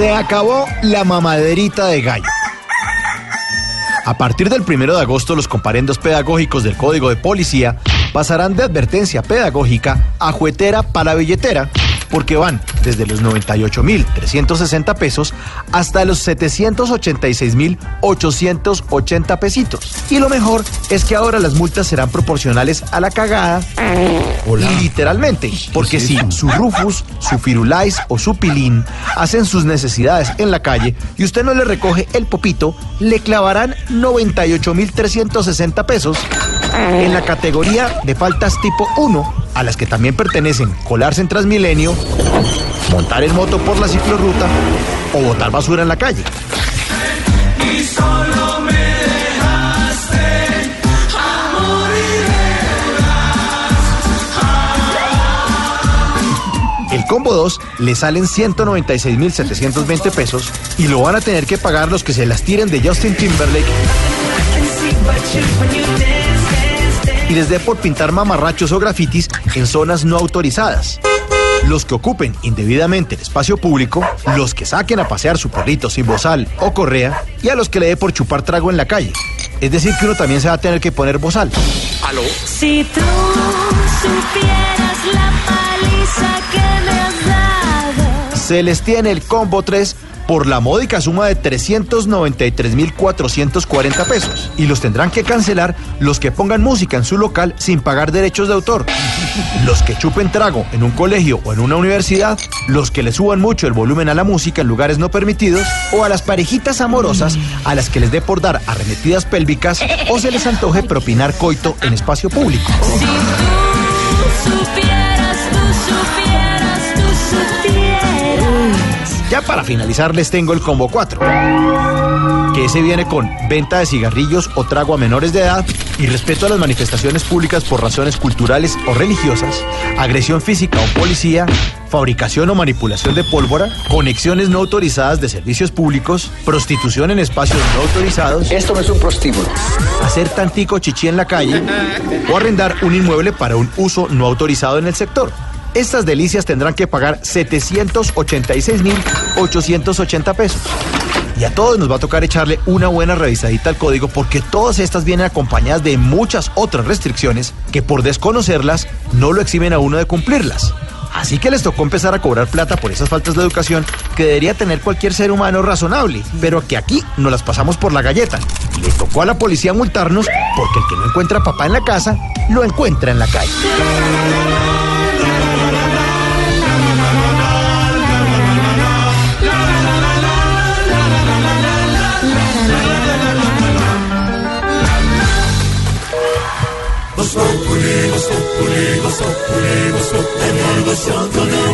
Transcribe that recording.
Se acabó la mamaderita de gallo. A partir del primero de agosto, los comparendos pedagógicos del Código de Policía pasarán de advertencia pedagógica a juetera para billetera porque van desde los 98.360 pesos hasta los 786.880 pesitos. Y lo mejor es que ahora las multas serán proporcionales a la cagada. Literalmente, porque si su Rufus, su Firulais o su Pilín hacen sus necesidades en la calle y usted no le recoge el popito, le clavarán 98.360 pesos en la categoría de faltas tipo 1, a las que también pertenecen colarse en Transmilenio, montar en moto por la ciclorruta o botar basura en la calle. Y solo me dejaste a morir El combo 2 le salen 196.720 pesos y lo van a tener que pagar los que se las tiren de Justin Timberlake y les dé por pintar mamarrachos o grafitis en zonas no autorizadas. Los que ocupen indebidamente el espacio público, los que saquen a pasear su perrito sin bozal o correa y a los que le dé por chupar trago en la calle. Es decir, que uno también se va a tener que poner bozal. ¿Aló? Si tú supieras la paliza que. Se les tiene el combo 3 por la módica suma de 393.440 pesos. Y los tendrán que cancelar los que pongan música en su local sin pagar derechos de autor. Los que chupen trago en un colegio o en una universidad. Los que le suban mucho el volumen a la música en lugares no permitidos. O a las parejitas amorosas a las que les dé por dar arremetidas pélvicas o se les antoje propinar coito en espacio público. Si tú supieras, para finalizar les tengo el combo 4, que ese viene con venta de cigarrillos o trago a menores de edad y respeto a las manifestaciones públicas por razones culturales o religiosas, agresión física un policía, fabricación o manipulación de pólvora, conexiones no autorizadas de servicios públicos, prostitución en espacios no autorizados, Esto no es un prostíbulo. hacer tantico chichi en la calle o arrendar un inmueble para un uso no autorizado en el sector. Estas delicias tendrán que pagar 786.880 pesos. Y a todos nos va a tocar echarle una buena revisadita al código porque todas estas vienen acompañadas de muchas otras restricciones que por desconocerlas no lo eximen a uno de cumplirlas. Así que les tocó empezar a cobrar plata por esas faltas de educación que debería tener cualquier ser humano razonable, pero que aquí nos las pasamos por la galleta. Le tocó a la policía multarnos porque el que no encuentra papá en la casa, lo encuentra en la calle. sok, sok, sok, sok, sok, sok,